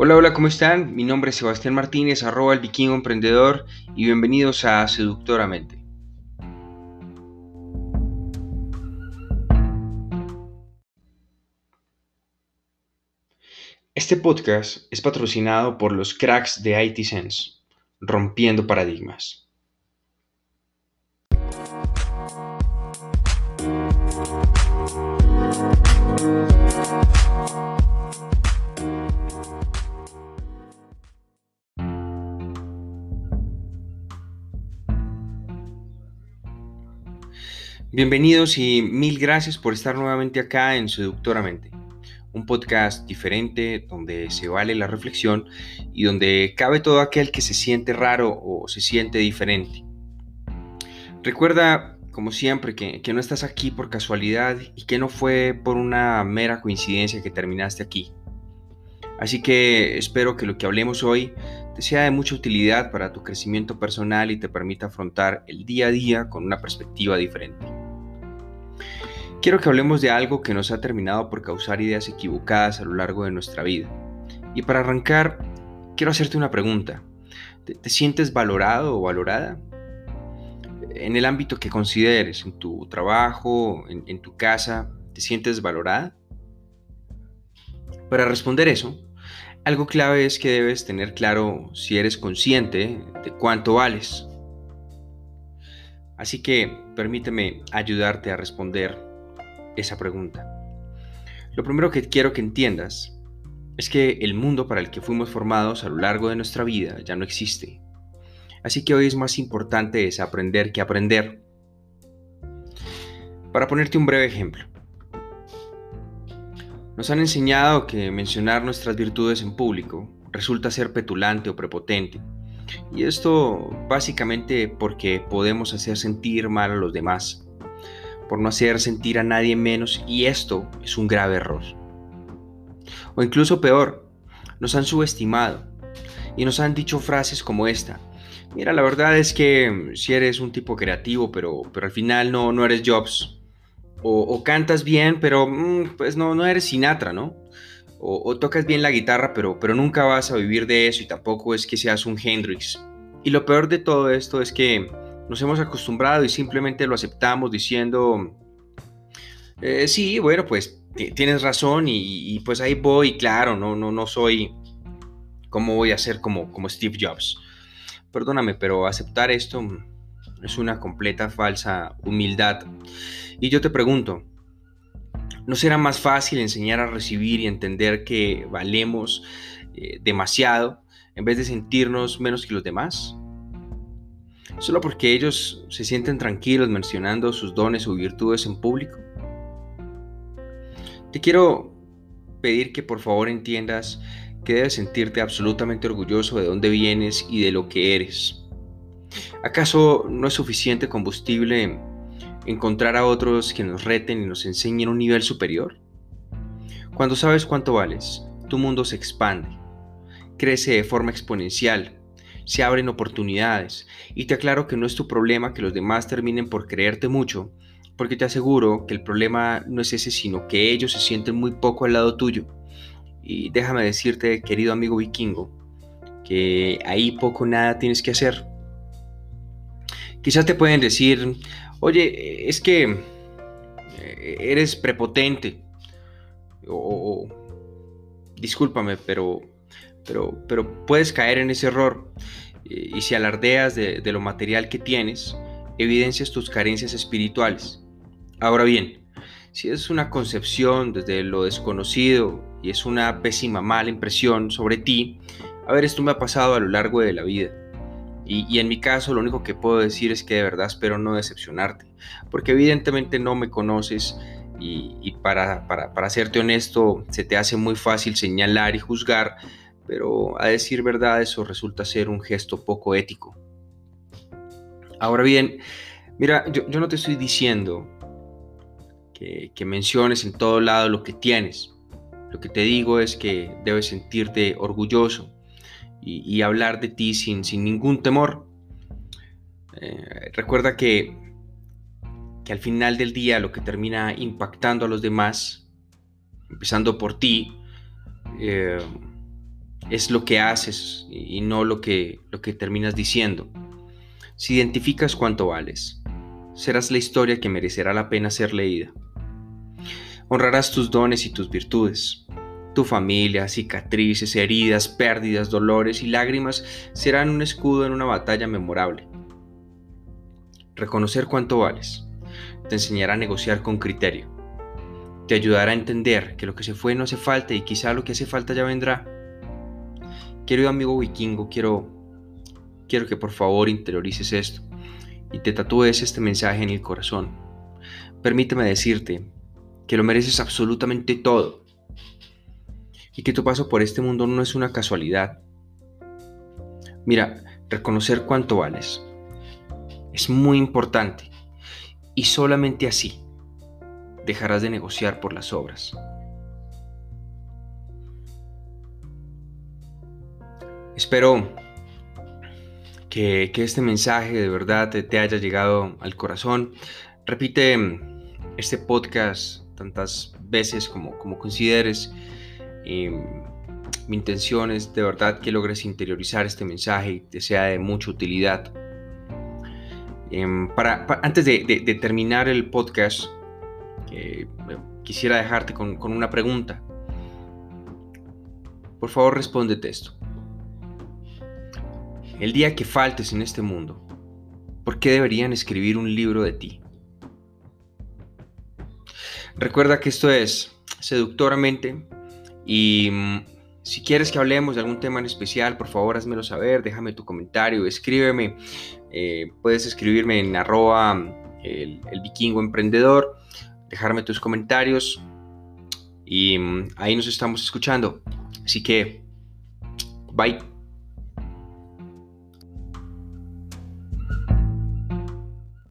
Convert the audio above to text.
Hola, hola, ¿cómo están? Mi nombre es Sebastián Martínez, arroba el vikingo emprendedor y bienvenidos a Seductoramente. Este podcast es patrocinado por los cracks de IT Sense, rompiendo paradigmas. Bienvenidos y mil gracias por estar nuevamente acá en Seductoramente, un podcast diferente donde se vale la reflexión y donde cabe todo aquel que se siente raro o se siente diferente. Recuerda, como siempre, que, no estás aquí por casualidad y que no fue por una mera coincidencia que terminaste aquí. Así que espero que lo que hablemos hoy te sea de mucha utilidad para tu crecimiento personal y te permita afrontar el día a día con una perspectiva diferente. Quiero que hablemos de algo que nos ha terminado por causar ideas equivocadas a lo largo de nuestra vida. Y para arrancar, quiero hacerte una pregunta. ¿Te, sientes valorado o valorada? En el ámbito que consideres, en tu trabajo, en, en tu casa, ¿te sientes valorada? Para responder eso, algo clave es que debes tener claro si eres consciente de cuánto vales. Así que permíteme ayudarte a responder esa pregunta. Lo primero que quiero que entiendas es que el mundo para el que fuimos formados a lo largo de nuestra vida ya no existe. Así que hoy es más importante desaprender que aprender. Para ponerte un breve ejemplo. Nos han enseñado que mencionar nuestras virtudes en público resulta ser petulante o prepotente. Y esto básicamente porque podemos hacer sentir mal a los demás por no hacer sentir a nadie menos y esto es un grave error. O incluso peor, nos han subestimado y nos han dicho frases como esta. Mira, la verdad es que si eres un tipo creativo, pero, pero al final no, no eres Jobs. O, cantas bien, pero mm, pues no, no eres Sinatra, ¿no? O, tocas bien la guitarra, pero, pero nunca vas a vivir de eso y tampoco es que seas un Hendrix. Y lo peor de todo esto es que nos hemos acostumbrado y simplemente lo aceptamos diciendo, eh, sí, bueno, pues tienes razón y, pues ahí voy, claro, no, no, no soy, ¿cómo voy a ser como, como Steve Jobs? Perdóname, pero aceptar esto es una completa falsa humildad. Y yo te pregunto, ¿no será más fácil enseñar a recibir y entender que valemos eh, demasiado en vez de sentirnos menos que los demás? solo porque ellos se sienten tranquilos mencionando sus dones o virtudes en público? Te quiero pedir que por favor entiendas que debes sentirte absolutamente orgulloso de dónde vienes y de lo que eres. ¿Acaso no es suficiente combustible encontrar a otros que nos reten y nos enseñen un nivel superior? Cuando sabes cuánto vales, tu mundo se expande, crece de forma exponencial se abren oportunidades. Y te aclaro que no es tu problema que los demás terminen por creerte mucho, porque te aseguro que el problema no es ese, sino que ellos se sienten muy poco al lado tuyo. Y déjame decirte, querido amigo vikingo, que ahí poco nada tienes que hacer. Quizás te pueden decir, oye, es que eh, eres prepotente. O, discúlpame, pero pero, puedes caer en ese error y si alardeas de, lo material que tienes, evidencias tus carencias espirituales. Ahora bien, si es una concepción desde lo desconocido y es una pésima mala impresión sobre ti, a ver, esto me ha pasado a lo largo de la vida. Y, en mi caso lo único que puedo decir es que de verdad espero no decepcionarte, porque evidentemente no me conoces y, para, para, para serte honesto se te hace muy fácil señalar y juzgar pero a decir verdad eso resulta ser un gesto poco ético. Ahora bien, mira, yo, no te estoy diciendo que, menciones en todo lado lo que tienes. Lo que te digo es que debes sentirte orgulloso y, hablar de ti sin, sin ningún temor. Eh, recuerda que, que al final del día lo que termina impactando a los demás, empezando por ti, eh, es lo que haces y no lo que, lo que terminas diciendo. Si identificas cuánto vales, serás la historia que merecerá la pena ser leída. Honrarás tus dones y tus virtudes. Tu familia, cicatrices, heridas, pérdidas, dolores y lágrimas serán un escudo en una batalla memorable. Reconocer cuánto vales te enseñará a negociar con criterio. Te ayudará a entender que lo que se fue no hace falta y quizá lo que hace falta ya vendrá. Querido amigo vikingo, quiero, quiero que por favor interiorices esto y te tatúes este mensaje en el corazón. Permíteme decirte que lo mereces absolutamente todo y que tu paso por este mundo no es una casualidad. Mira, reconocer cuánto vales es muy importante y solamente así dejarás de negociar por las obras. Espero que, este mensaje de verdad te, haya llegado al corazón. Repite este podcast tantas veces como, consideres. Mi intención es de verdad que logres interiorizar este mensaje y te sea de mucha utilidad. Em, para, antes de, terminar el podcast, eh, quisiera dejarte con, con una pregunta. Por favor, respóndete esto. El día que faltes en este mundo, ¿por qué deberían escribir un libro de ti? Recuerda que esto es seductoramente y mm, si quieres que hablemos de algún tema en especial, por favor házmelo saber, déjame tu comentario, escríbeme. Eh, puedes escribirme en arroba el, el, vikingo emprendedor, dejarme tus comentarios y mm, ahí nos estamos escuchando. Así que, bye.